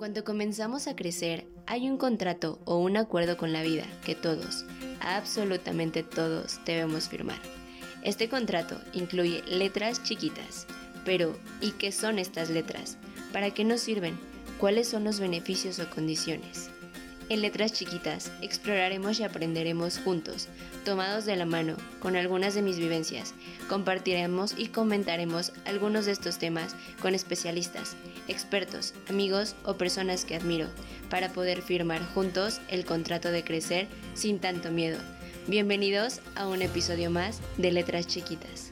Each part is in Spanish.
cuanto comenzamos a crecer, hay un contrato o un acuerdo con la vida que todos, absolutamente todos, debemos firmar. Este contrato incluye letras chiquitas. Pero, ¿y qué son estas letras? ¿Para qué nos sirven? ¿Cuáles son los beneficios o condiciones? En Letras Chiquitas exploraremos y aprenderemos juntos, tomados de la mano, con algunas de mis vivencias. Compartiremos y comentaremos algunos de estos temas con especialistas, expertos, amigos o personas que admiro, para poder firmar juntos el contrato de crecer sin tanto miedo. Bienvenidos a un episodio más de Letras Chiquitas.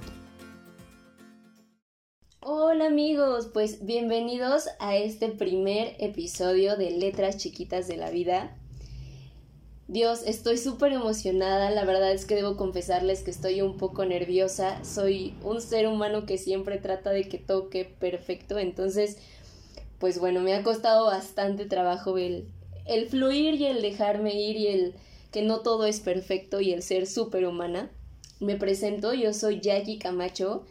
Hola amigos, pues bienvenidos a este primer episodio de Letras Chiquitas de la Vida. Dios, estoy súper emocionada, la verdad es que debo confesarles que estoy un poco nerviosa, soy un ser humano que siempre trata de que toque perfecto, entonces, pues bueno, me ha costado bastante trabajo el, el fluir y el dejarme ir y el que no todo es perfecto y el ser súper humana. Me presento, yo soy Jackie Camacho,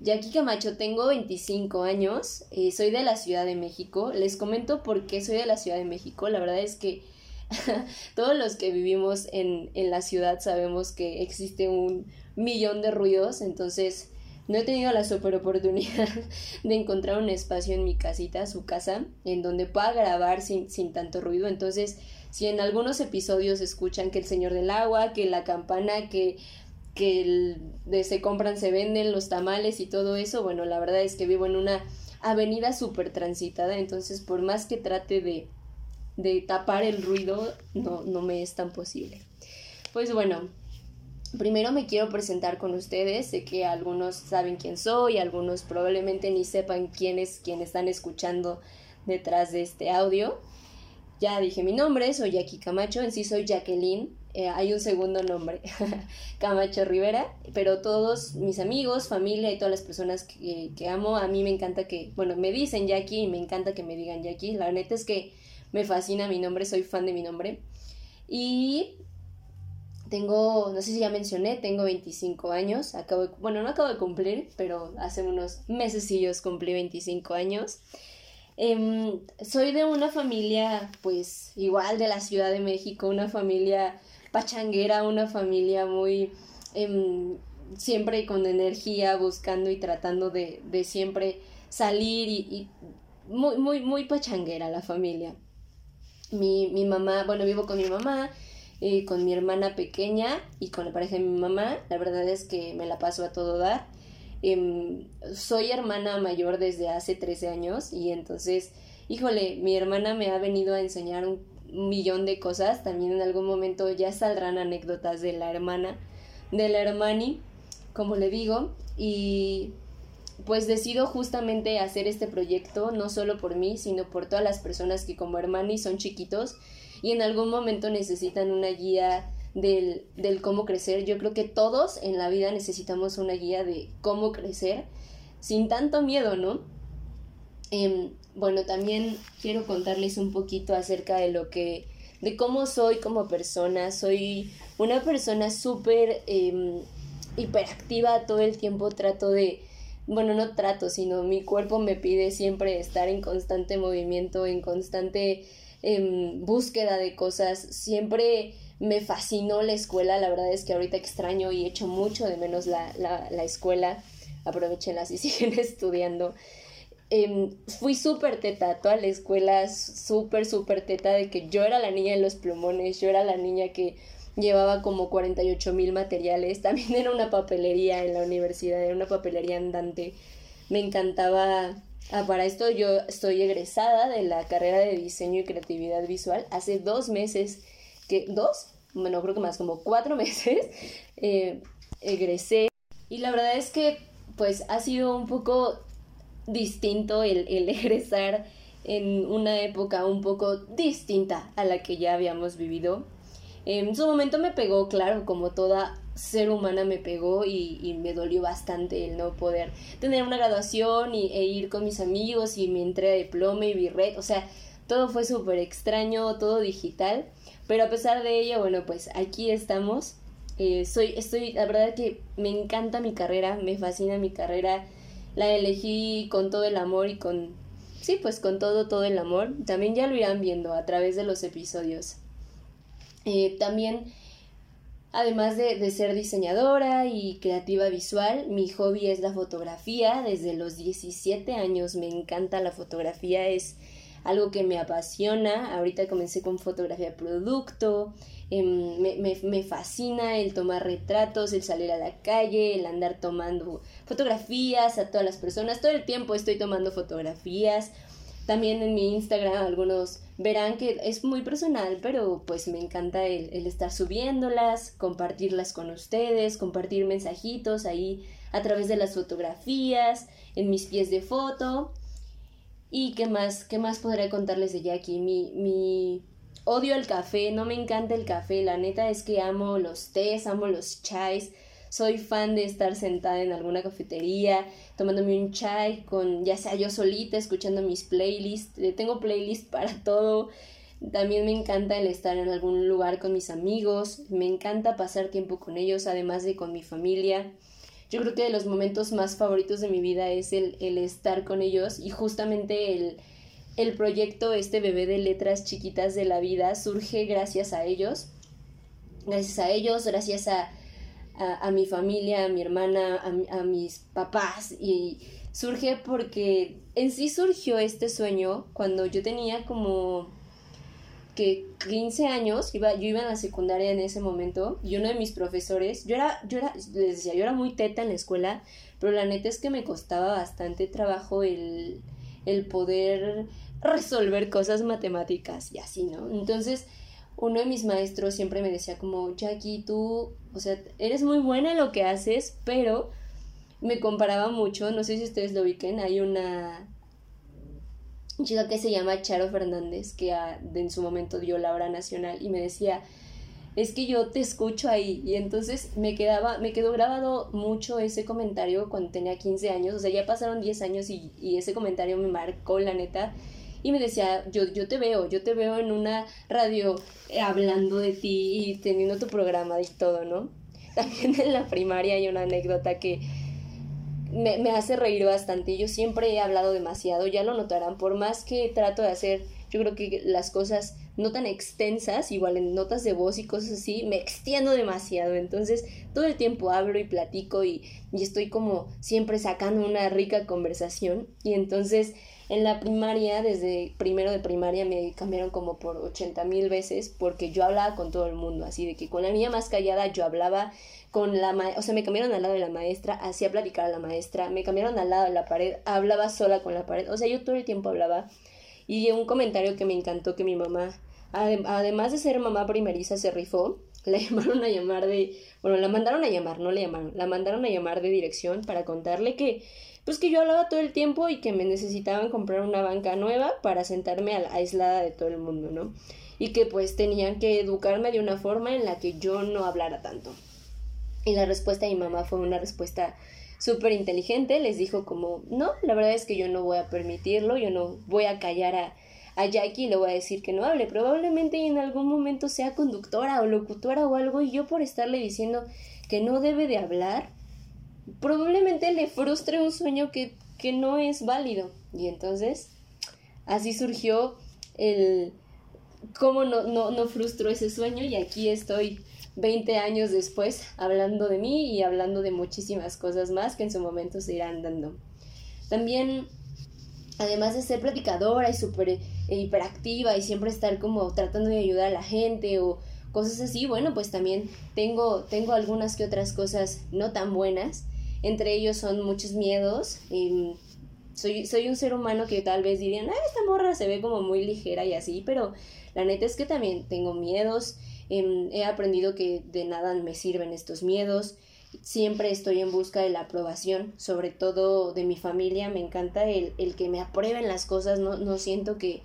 Jackie Camacho, tengo 25 años, eh, soy de la Ciudad de México. Les comento por qué soy de la Ciudad de México. La verdad es que todos los que vivimos en, en, la ciudad sabemos que existe un millón de ruidos, entonces no he tenido la super oportunidad de encontrar un espacio en mi casita, su casa, en donde pueda grabar sin, sin tanto ruido. Entonces, si en algunos episodios escuchan que el señor del agua, que la campana, que que de se compran, se venden los tamales y todo eso, bueno, la verdad es que vivo en una avenida súper transitada, entonces por más que trate de, de tapar el ruido, no, no me es tan posible. Pues bueno, primero me quiero presentar con ustedes, sé que algunos saben quién soy, algunos probablemente ni sepan quién es quien están escuchando detrás de este audio. Ya dije mi nombre, soy Jackie Camacho, en sí soy Jacqueline, eh, hay un segundo nombre, Camacho Rivera, pero todos mis amigos, familia y todas las personas que, que, amo, a mí me encanta que, bueno, me dicen Jackie y me encanta que me digan Jackie. La neta es que me fascina mi nombre, soy fan de mi nombre. Y tengo, no sé si ya mencioné, tengo 25 años, acabo bueno, no acabo de cumplir, pero hace unos meses cumplí 25 años. Eh, soy de una familia, pues, igual de la Ciudad de México, una familia pachanguera, una familia muy eh, siempre con energía, buscando y tratando de, de siempre salir y, muy, muy, muy pachanguera la familia. Mi, mi mamá, bueno, vivo con mi mamá, eh, con mi hermana pequeña y con la pareja de mi mamá. La verdad es que me la paso a todo dar. Eh, soy hermana mayor desde hace 13 años y entonces, híjole, mi hermana me ha venido a enseñar un millón de cosas. También en algún momento ya saldrán anécdotas de la hermana, de la hermani, como le digo. Y pues decido justamente hacer este proyecto, no solo por mí, sino por todas las personas que como hermani son chiquitos y en algún momento necesitan una guía del, del cómo crecer. Yo creo que todos en la vida necesitamos una guía de cómo crecer sin tanto miedo, ¿no? Eh, bueno, también quiero contarles un poquito acerca de lo que, de cómo soy como persona. Soy una persona súper eh, hiperactiva todo el tiempo. Trato de, bueno, no trato, sino mi cuerpo me pide siempre estar en constante movimiento, en constante eh, búsqueda de cosas. Siempre me fascinó la escuela. La verdad es que ahorita extraño y echo mucho de menos la, la, la escuela. Aprovechenla si siguen estudiando. Eh, fui súper teta, toda la escuela súper, súper teta de que yo era la niña de los plumones, yo era la niña que llevaba como 48 mil materiales, también era una papelería en la universidad, era una papelería andante, me encantaba, ah, para esto yo estoy egresada de la carrera de diseño y creatividad visual, hace dos meses, que, dos, bueno, creo que más, como cuatro meses, eh, egresé, y la verdad es que pues ha sido un poco distinto el, el egresar en una época un poco distinta a la que ya habíamos vivido. En su momento me pegó, claro, como toda ser humana me pegó y, y me dolió bastante el no poder tener una graduación y, e ir con mis amigos y me entré de diploma y birret, o sea, todo fue súper extraño, todo digital, pero a pesar de ello, bueno, pues aquí estamos. Eh, soy, estoy, la verdad que me encanta mi carrera, me fascina mi carrera, la elegí con todo el amor y con sí, pues con todo, todo el amor. También ya lo irán viendo a través de los episodios. Eh, también, además de, de, ser diseñadora y creativa visual, mi hobby es la fotografía. Desde los 17 años me encanta la fotografía, es algo que me apasiona. Ahorita comencé con fotografía producto. Em, me, me, me, fascina el tomar retratos, el salir a la calle, el andar tomando fotografías a todas las personas. Todo el tiempo estoy tomando fotografías. También en mi Instagram algunos verán que es muy personal, pero pues me encanta el, el estar subiéndolas, compartirlas con ustedes, compartir mensajitos ahí a través de las fotografías, en mis pies de foto. ¿Y qué más? ¿Qué más podré contarles de Jackie? Mi, mi odio el café, no me encanta el café, la neta es que amo los tés, amo los chais. Soy fan de estar sentada en alguna cafetería, tomándome un chai con, ya sea yo solita, escuchando mis playlists. Tengo playlists para todo. También me encanta el estar en algún lugar con mis amigos. Me encanta pasar tiempo con ellos, además de con mi familia yo creo que de los momentos más favoritos de mi vida es el, el estar con ellos y justamente el, el proyecto, este bebé de letras chiquitas de la vida, surge gracias a ellos, gracias a ellos, gracias a, a, mi familia, a mi hermana, a, a mis papás y surge porque en sí surgió este sueño cuando yo tenía como que 15 años, iba, yo iba en la secundaria en ese momento, y uno de mis profesores, yo era, yo era, les decía, yo era muy teta en la escuela, pero la neta es que me costaba bastante trabajo el, el poder resolver cosas matemáticas y así, ¿no? Entonces, uno de mis maestros siempre me decía como, Jackie, tú, o sea, eres muy buena en lo que haces, pero me comparaba mucho, no sé si ustedes lo ubiquen, hay una chica que se llama Charo Fernández, que en su momento dio la hora nacional y me decía, es que yo te escucho ahí. Y entonces me quedaba, me quedó grabado mucho ese comentario cuando tenía 15 años, o sea, ya pasaron 10 años y, y ese comentario me marcó, la neta. Y me decía, yo, yo te veo, yo te veo en una radio eh, hablando de ti y teniendo tu programa y todo, ¿no? También en la primaria hay una anécdota que me, me, hace reír bastante. Yo siempre he hablado demasiado, ya lo notarán, por más que trato de hacer, yo creo que las cosas no tan extensas, igual en notas de voz y cosas así, me extiendo demasiado. Entonces, todo el tiempo hablo y platico y, y estoy como siempre sacando una rica conversación. Y entonces, en la primaria, desde primero de primaria, me cambiaron como por 80 mil veces porque yo hablaba con todo el mundo, así de que con la niña más callada yo hablaba con la o sea, me cambiaron al lado de la maestra, hacía platicar a la maestra, me cambiaron al lado de la pared, hablaba sola con la pared, o sea, yo todo el tiempo hablaba. Y un comentario que me encantó que mi mamá, además de ser mamá primeriza, se rifó, la llamaron a llamar de, bueno, la mandaron a llamar, no le llamaron, la mandaron a llamar de dirección para contarle que, pues que yo hablaba todo el tiempo y que me necesitaban comprar una banca nueva para sentarme aislada de todo el mundo, ¿no? Y que pues tenían que educarme de una forma en la que yo no hablara tanto. Y la respuesta de mi mamá fue una respuesta súper inteligente. Les dijo como, no, la verdad es que yo no voy a permitirlo, yo no voy a callar a, a Jackie le voy a decir que no hable. Probablemente en algún momento sea conductora o locutora o algo y yo por estarle diciendo que no debe de hablar, probablemente le frustre un sueño que, que no es válido. Y entonces, así surgió el cómo no, no, no frustró ese sueño y aquí estoy 20 años después hablando de mí y hablando de muchísimas cosas más que en su momento se irán dando. También, además de ser platicadora y súper eh, hiperactiva y siempre estar como tratando de ayudar a la gente o cosas así, bueno, pues también tengo, tengo algunas que otras cosas no tan buenas. Entre ellos son muchos miedos. Y soy, soy un ser humano que tal vez dirían, ah, esta morra se ve como muy ligera y así, pero la neta es que también tengo miedos Em, he aprendido que de nada me sirven estos miedos. Siempre estoy en busca de la aprobación, sobre todo de mi familia. Me encanta el, el que me aprueben las cosas. No, no siento que,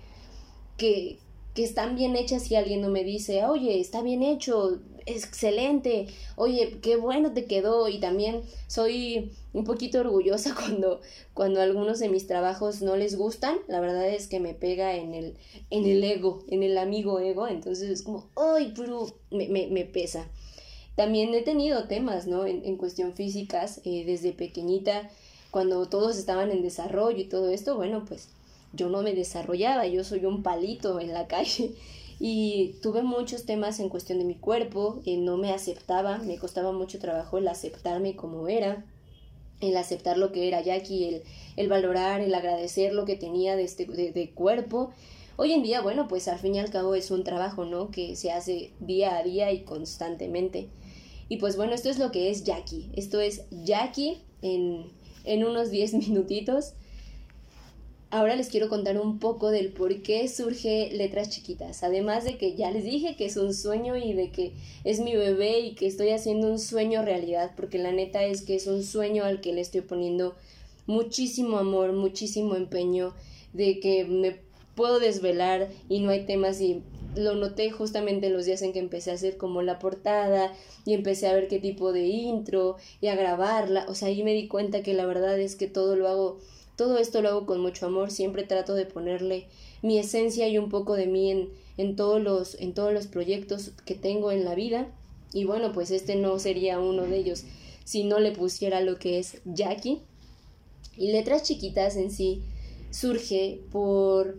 que, que están bien hechas si alguien no me dice, oye, está bien hecho, excelente, oye, qué bueno te quedó y también soy un poquito orgullosa cuando, cuando algunos de mis trabajos no les gustan, la verdad es que me pega en el, en el ego, en el amigo ego, entonces es como, ay, pero me, me, me pesa. También he tenido temas, ¿no? En, en cuestión físicas, eh, desde pequeñita, cuando todos estaban en desarrollo y todo esto, bueno, pues yo no me desarrollaba, yo soy un palito en la calle y tuve muchos temas en cuestión de mi cuerpo, eh, no me aceptaba, me costaba mucho trabajo el aceptarme como era, el aceptar lo que era Jackie, el, el valorar, el agradecer lo que tenía de, este, de, cuerpo. Hoy en día, bueno, pues al fin y al cabo es un trabajo, ¿no? Que se hace día a día y constantemente. Y pues bueno, esto es lo que es Jackie. Esto es Jackie en, en unos 10 minutitos ahora les quiero contar un poco del por qué surge Letras Chiquitas. Además de que ya les dije que es un sueño y de que es mi bebé y que estoy haciendo un sueño realidad, porque la neta es que es un sueño al que le estoy poniendo muchísimo amor, muchísimo empeño, de que me puedo desvelar y no hay temas y lo noté justamente los días en que empecé a hacer como la portada y empecé a ver qué tipo de intro y a grabarla, o sea, ahí me di cuenta que la verdad es que todo lo hago todo esto lo hago con mucho amor, siempre trato de ponerle mi esencia y un poco de mí en, en, todos, los, en todos los proyectos que tengo en la vida. Y bueno, pues este no sería uno de ellos si no le pusiera lo que es Jackie. Y letras chiquitas en sí surge por...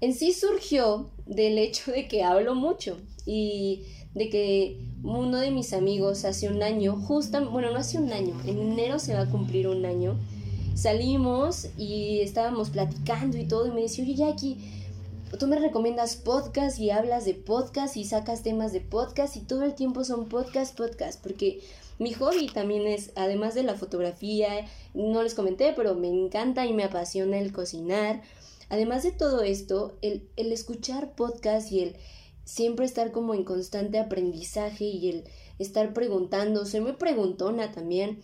En sí surgió del hecho de que hablo mucho y de que uno de mis amigos hace un año, justo, bueno, no hace un año, en enero se va a cumplir un año, salimos y estábamos platicando y todo, y me decía, oye Jackie, tú me recomiendas podcast y hablas de podcast y sacas temas de podcast y todo el tiempo son podcast, podcast, porque mi hobby también es, además de la fotografía, no les comenté, pero me encanta y me apasiona el cocinar. Además de todo esto, el, el escuchar podcast y el siempre estar como en constante aprendizaje y el estar preguntando, soy muy preguntona también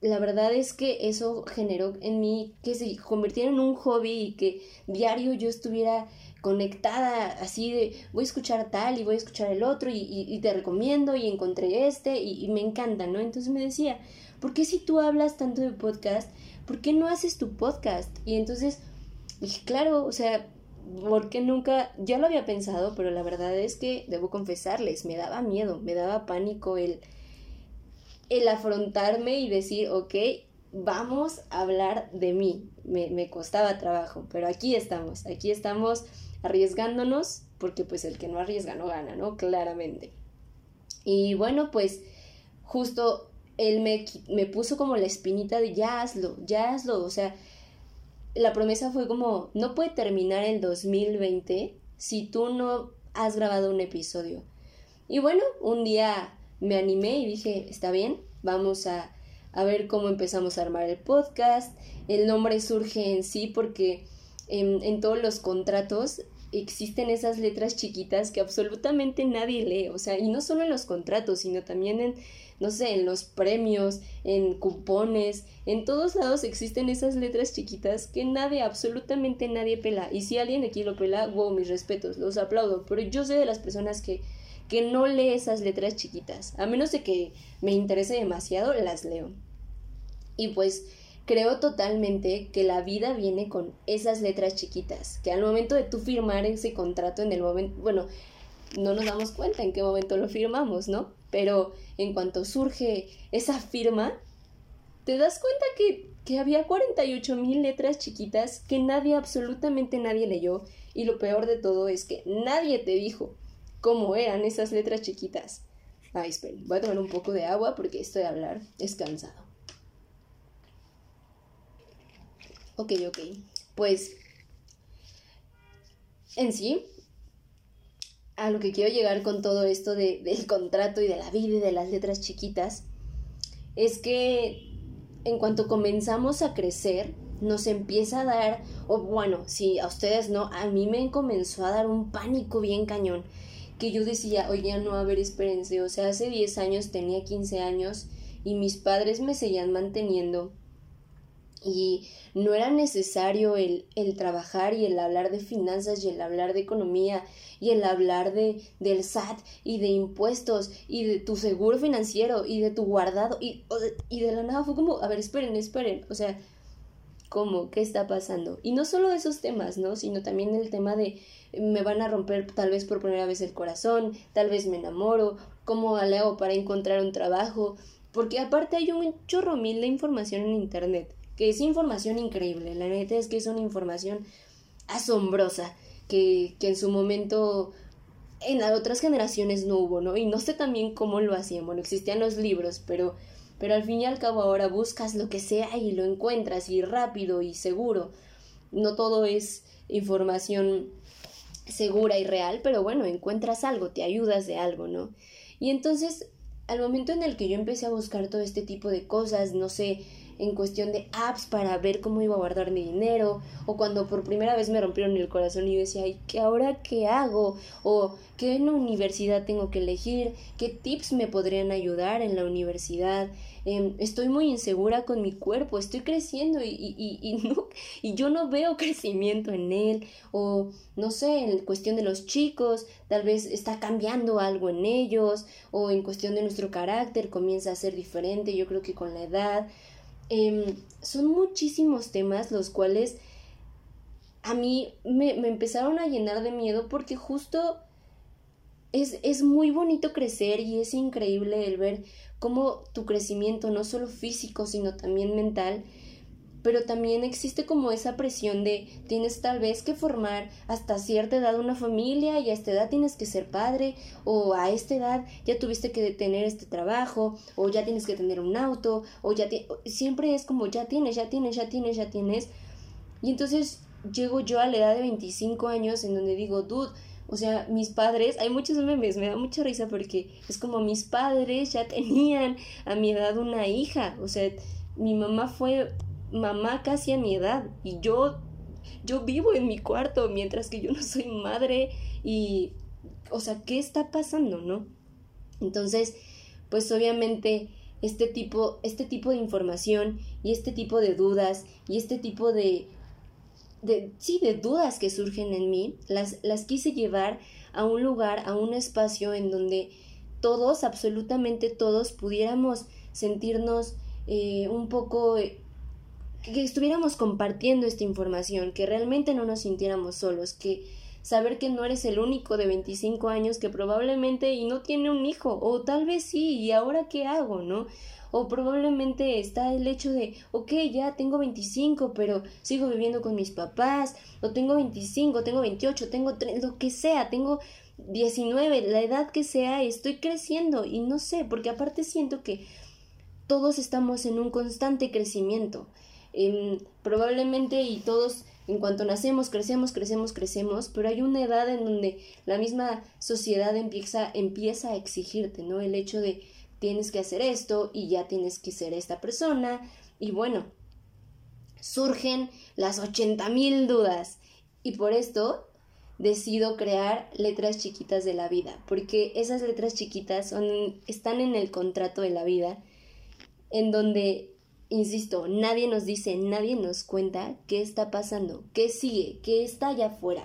la verdad es que eso generó en mí que se convirtiera en un hobby y que diario yo estuviera conectada así de voy a escuchar tal y voy a escuchar el otro y, te recomiendo y encontré este y, me encanta, ¿no? Entonces me decía, ¿por qué si tú hablas tanto de podcast, ¿por qué no haces tu podcast? Y entonces dije, claro, o sea, porque nunca, ya lo había pensado, pero la verdad es que debo confesarles, me daba miedo, me daba pánico el el afrontarme y decir, ok, vamos a hablar de mí. Me, costaba trabajo, pero aquí estamos, aquí estamos arriesgándonos, porque pues el que no arriesga no gana, ¿no? Claramente. Y bueno, pues justo él me, me puso como la espinita de ya hazlo, ya hazlo, o sea, la promesa fue como, no puede terminar el 2020 si tú no has grabado un episodio. Y bueno, un día me animé y dije, está bien, vamos a, ver cómo empezamos a armar el podcast. El nombre surge en sí porque en, en todos los contratos existen esas letras chiquitas que absolutamente nadie lee, o sea, y no solo en los contratos, sino también en, no sé, en los premios, en cupones, en todos lados existen esas letras chiquitas que nadie, absolutamente nadie pela. Y si alguien aquí lo pela, wow, mis respetos, los aplaudo, pero yo sé de las personas que que no lee esas letras chiquitas. A menos de que me interese demasiado, las leo. Y pues creo totalmente que la vida viene con esas letras chiquitas, que al momento de tú firmar ese contrato, en el momento, bueno, no nos damos cuenta en qué momento lo firmamos, ¿no? Pero en cuanto surge esa firma, te das cuenta que, que había 48 mil letras chiquitas que nadie, absolutamente nadie leyó. Y lo peor de todo es que nadie te dijo cómo eran esas letras chiquitas. Ay, esperen, voy a tomar un poco de agua porque esto de hablar es cansado. Ok, ok. Pues, en sí, a lo que quiero llegar con todo esto de, del contrato y de la vida y de las letras chiquitas, es que en cuanto comenzamos a crecer, nos empieza a dar, o bueno, si a ustedes no, a mí me comenzó a dar un pánico bien cañón que yo decía, oye, no, a ver, espérense, o sea, hace 10 años tenía 15 años y mis padres me seguían manteniendo y no era necesario el, el, trabajar y el hablar de finanzas y el hablar de economía y el hablar de, del SAT y de impuestos y de tu seguro financiero y de tu guardado y, y de la nada fue como, a ver, esperen, esperen, o sea, ¿cómo? ¿Qué está pasando? Y no solo esos temas, ¿no? Sino también el tema de me van a romper tal vez por primera vez el corazón, tal vez me enamoro, cómo hago para encontrar un trabajo, porque aparte hay un chorro mil de información en internet, que es información increíble, la neta es que es una información asombrosa que, que en su momento en las otras generaciones no hubo, ¿no? Y no sé también cómo lo hacían, bueno, existían los libros, pero, pero al fin y al cabo ahora buscas lo que sea y lo encuentras y rápido y seguro. No todo es información segura y real, pero bueno, encuentras algo, te ayudas de algo, ¿no? Y entonces, al momento en el que yo empecé a buscar todo este tipo de cosas, no sé, en cuestión de apps para ver cómo iba a guardar mi dinero, o cuando por primera vez me rompieron el corazón y yo decía, ¿y qué ahora qué hago? O qué en la universidad tengo que elegir, qué tips me podrían ayudar en la universidad. Em, estoy muy insegura con mi cuerpo, estoy creciendo y, y, y, no, y yo no veo crecimiento en él, o no sé, en cuestión de los chicos, tal vez está cambiando algo en ellos, o en cuestión de nuestro carácter comienza a ser diferente, yo creo que con la edad, Em, son muchísimos temas los cuales a mí me, me, empezaron a llenar de miedo porque justo es, es muy bonito crecer y es increíble el ver cómo tu crecimiento, no solo físico, sino también mental, pero también existe como esa presión de tienes tal vez que formar hasta cierta edad una familia y a esta edad tienes que ser padre o a esta edad ya tuviste que tener este trabajo o ya tienes que tener un auto o ya siempre es como ya tienes, ya tienes, ya tienes, ya tienes. Y entonces llego yo a la edad de 25 años en donde digo, dude, o sea, mis padres, hay muchos memes, me da mucha risa porque es como mis padres ya tenían a mi edad una hija, o sea, mi mamá fue mamá casi a mi edad y yo yo vivo en mi cuarto mientras que yo no soy madre y o sea, ¿qué está pasando, no? Entonces, pues obviamente este tipo este tipo de información y este tipo de dudas y este tipo de de sí, de dudas que surgen en mí, las las quise llevar a un lugar, a un espacio en donde todos, absolutamente todos, pudiéramos sentirnos eh, un poco que estuviéramos compartiendo esta información, que realmente no nos sintiéramos solos, que saber que no eres el único de 25 años que probablemente y no tiene un hijo, o tal vez sí, y ahora qué hago, ¿no? O probablemente está el hecho de, ok, ya tengo 25, pero sigo viviendo con mis papás, o tengo 25, tengo 28, tengo 30, lo que sea, tengo 19, la edad que sea, estoy creciendo y no sé, porque aparte siento que todos estamos en un constante crecimiento. Em, probablemente y todos en cuanto nacemos, crecemos, crecemos, crecemos, pero hay una edad en donde la misma sociedad empieza, empieza a exigirte, ¿no? El hecho de tienes que hacer esto y ya tienes que ser esta persona y bueno, surgen las 80 mil dudas y por esto decido crear letras chiquitas de la vida, porque esas letras chiquitas están en el contrato de la vida, en donde insisto, nadie nos dice, nadie nos cuenta qué está pasando, qué sigue, qué está allá afuera.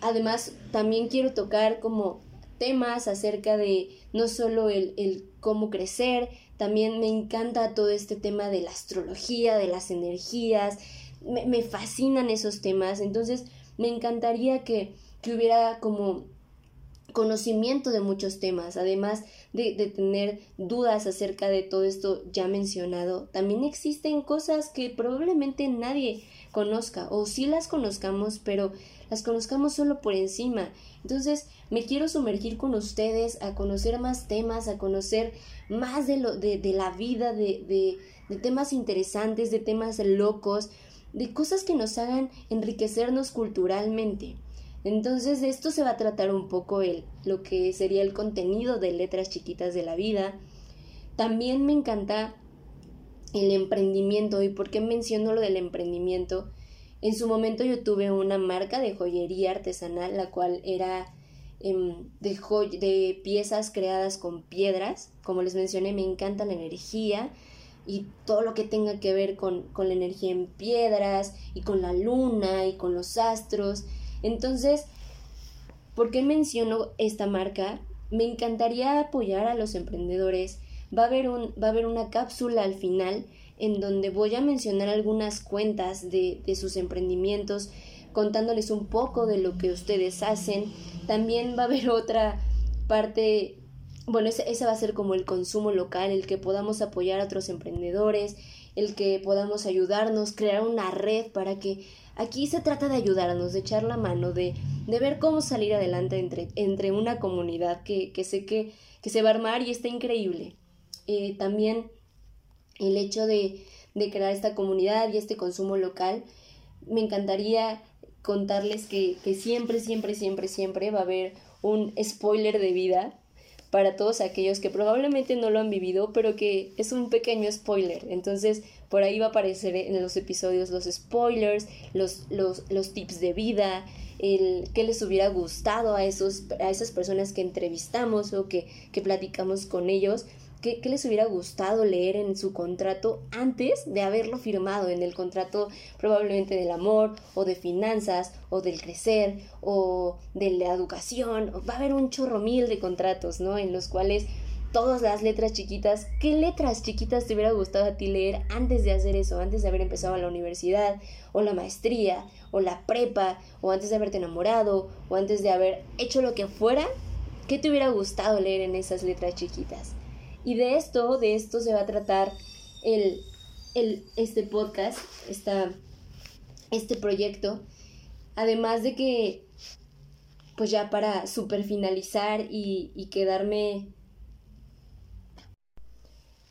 Además, también quiero tocar como temas acerca de no solo el, el cómo crecer, también me encanta todo este tema de la astrología, de las energías, me, me fascinan esos temas, entonces me encantaría que, que hubiera como conocimiento de muchos temas, además de, de, tener dudas acerca de todo esto ya mencionado, también existen cosas que probablemente nadie conozca o sí las conozcamos, pero las conozcamos solo por encima. Entonces, me quiero sumergir con ustedes a conocer más temas, a conocer más de, lo, de, de la vida, de, de, de temas interesantes, de temas locos, de cosas que nos hagan enriquecernos culturalmente. Entonces de esto se va a tratar un poco el, lo que sería el contenido de letras chiquitas de la vida. También me encanta el emprendimiento. ¿Y por qué menciono lo del emprendimiento? En su momento yo tuve una marca de joyería artesanal, la cual era em, de, de piezas creadas con piedras. Como les mencioné, me encanta la energía y todo lo que tenga que ver con, con la energía en piedras y con la luna y con los astros. Entonces, ¿por qué menciono esta marca? Me encantaría apoyar a los emprendedores. Va a haber, un, va a haber una cápsula al final en donde voy a mencionar algunas cuentas de, de sus emprendimientos, contándoles un poco de lo que ustedes hacen. También va a haber otra parte bueno, ese, ese, va a ser como el consumo local, el que podamos apoyar a otros emprendedores, el que podamos ayudarnos, crear una red para que aquí se trata de ayudarnos, de echar la mano, de, de ver cómo salir adelante entre, entre una comunidad que, que sé que, que, se va a armar y está increíble. Eh, también el hecho de, de crear esta comunidad y este consumo local, me encantaría contarles que, que siempre, siempre, siempre, siempre va a haber un spoiler de vida para todos aquellos que probablemente no lo han vivido, pero que es un pequeño spoiler. Entonces, por ahí va a aparecer en los episodios los spoilers, los, los, los tips de vida, el qué les hubiera gustado a, esos, a esas personas que entrevistamos o que, que platicamos con ellos. ¿Qué, les hubiera gustado leer en su contrato antes de haberlo firmado? En el contrato probablemente del amor o de finanzas o del crecer o de la educación. Va a haber un chorro mil de contratos, ¿no? En los cuales todas las letras chiquitas, ¿qué letras chiquitas te hubiera gustado a ti leer antes de hacer eso? Antes de haber empezado la universidad o la maestría o la prepa o antes de haberte enamorado o antes de haber hecho lo que fuera. ¿Qué te hubiera gustado leer en esas letras chiquitas? Y de esto, de esto se va a tratar el, el, este podcast, esta, este proyecto. Además de que, pues ya para super finalizar y, y quedarme,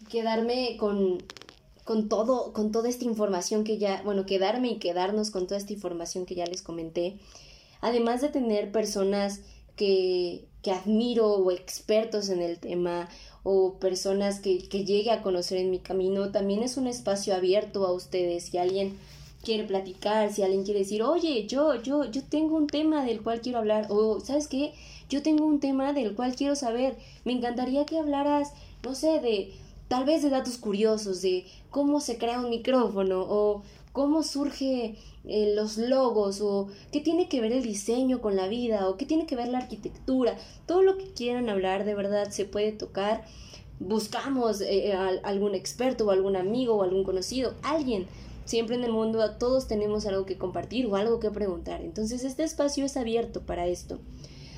quedarme con, con todo, con toda esta información que ya, bueno, quedarme y quedarnos con toda esta información que ya les comenté. Además de tener personas que, que admiro o expertos en el tema o personas que, que llegue a conocer en mi camino, también es un espacio abierto a ustedes. Si alguien quiere platicar, si alguien quiere decir, oye, yo, yo, yo tengo un tema del cual quiero hablar, o sabes qué, yo tengo un tema del cual quiero saber, me encantaría que hablaras, no sé, de tal vez de datos curiosos, de cómo se crea un micrófono, o cómo surge eh, los logos o qué tiene que ver el diseño con la vida o qué tiene que ver la arquitectura, todo lo que quieran hablar de verdad se puede tocar. Buscamos eh, eh, a algún experto o algún amigo o algún conocido, alguien. Siempre en el mundo todos tenemos algo que compartir o algo que preguntar. Entonces este espacio es abierto para esto.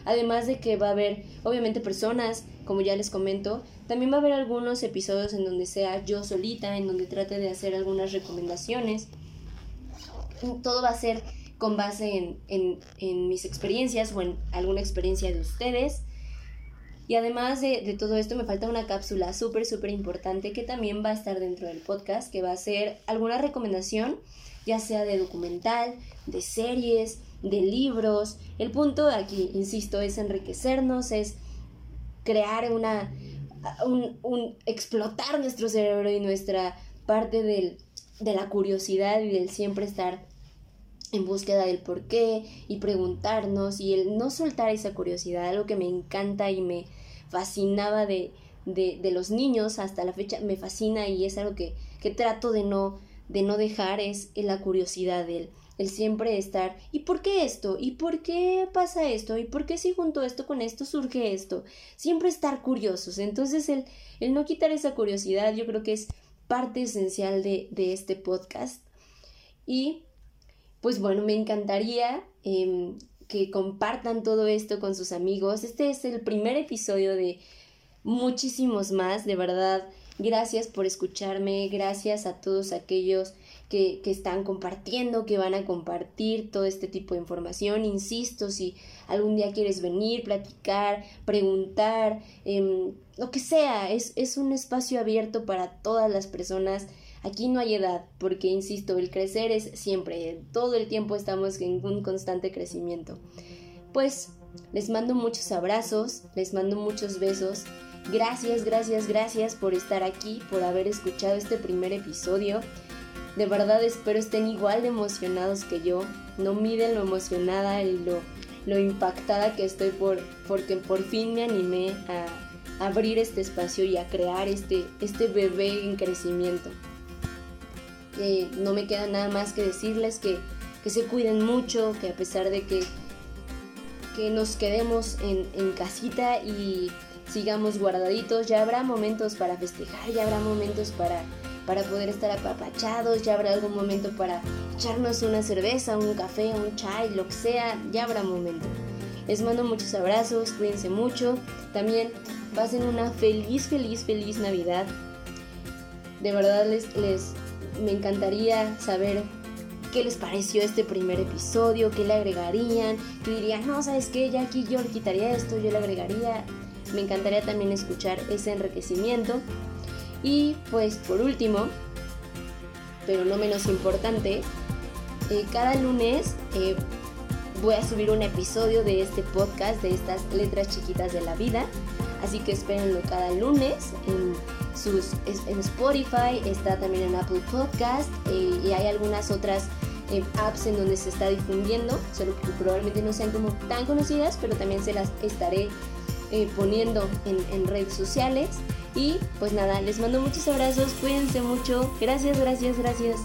Además de que va a haber, obviamente, personas, como ya les comento, también va a haber algunos episodios en donde sea yo solita, en donde trate de hacer algunas recomendaciones todo va a ser con base en, mis experiencias o en alguna experiencia de ustedes. Y además de, todo esto me falta una cápsula súper, súper importante que también va a estar dentro del podcast, que va a ser alguna recomendación, ya sea de documental, de series, de libros. El punto aquí, insisto, es enriquecernos, es crear una, un, explotar nuestro cerebro y nuestra parte del, de la curiosidad y del siempre estar en búsqueda del por qué y preguntarnos y el no soltar esa curiosidad, algo que me encanta y me fascinaba de, de, los niños hasta la fecha, me fascina y es algo que, que trato de no, de no dejar, es la curiosidad del el siempre estar, ¿y por qué esto? ¿Y por qué pasa esto? ¿Y por qué si junto esto con esto surge esto? Siempre estar curiosos. Entonces el, el no quitar esa curiosidad yo creo que es parte esencial de, de este podcast. Y pues bueno, me encantaría em, que compartan todo esto con sus amigos. Este es el primer episodio de muchísimos más, de verdad. Gracias por escucharme, gracias a todos aquellos que, que, están compartiendo, que van a compartir todo este tipo de información. Insisto, si algún día quieres venir, platicar, preguntar, eh, lo que sea, es, es un espacio abierto para todas las personas Aquí no hay edad, porque, insisto, el crecer es siempre, todo el tiempo estamos en un constante crecimiento. Pues les mando muchos abrazos, les mando muchos besos. Gracias, gracias, gracias por estar aquí, por haber escuchado este primer episodio. De verdad espero estén igual de emocionados que yo. No miden lo emocionada y lo, lo impactada que estoy por, porque por fin me animé a abrir este espacio y a crear este, este bebé en crecimiento no me queda nada más que decirles que, se cuiden mucho, que a pesar de que, que nos quedemos en, casita y sigamos guardaditos, ya habrá momentos para festejar, ya habrá momentos para, para poder estar apapachados, ya habrá algún momento para echarnos una cerveza, un café, un chai, lo que sea, ya habrá momento. Les mando muchos abrazos, cuídense mucho, también pasen una feliz, feliz, feliz Navidad. De verdad les, les, me encantaría saber qué les pareció este primer episodio, qué le agregarían, que dirían, no, ¿sabes qué? Ya aquí yo le quitaría esto, yo le agregaría. Me encantaría también escuchar ese enriquecimiento. Y pues por último, pero no menos importante, eh, cada lunes eh, voy a subir un episodio de este podcast, de estas letras chiquitas de la vida. Así que espérenlo cada lunes sus, en Spotify, está también en Apple Podcast eh, y hay algunas otras apps en donde se está difundiendo, solo que probablemente no sean como tan conocidas, pero también se las estaré poniendo en, en redes sociales. Y pues nada, les mando muchos abrazos, cuídense mucho. Gracias, gracias, gracias.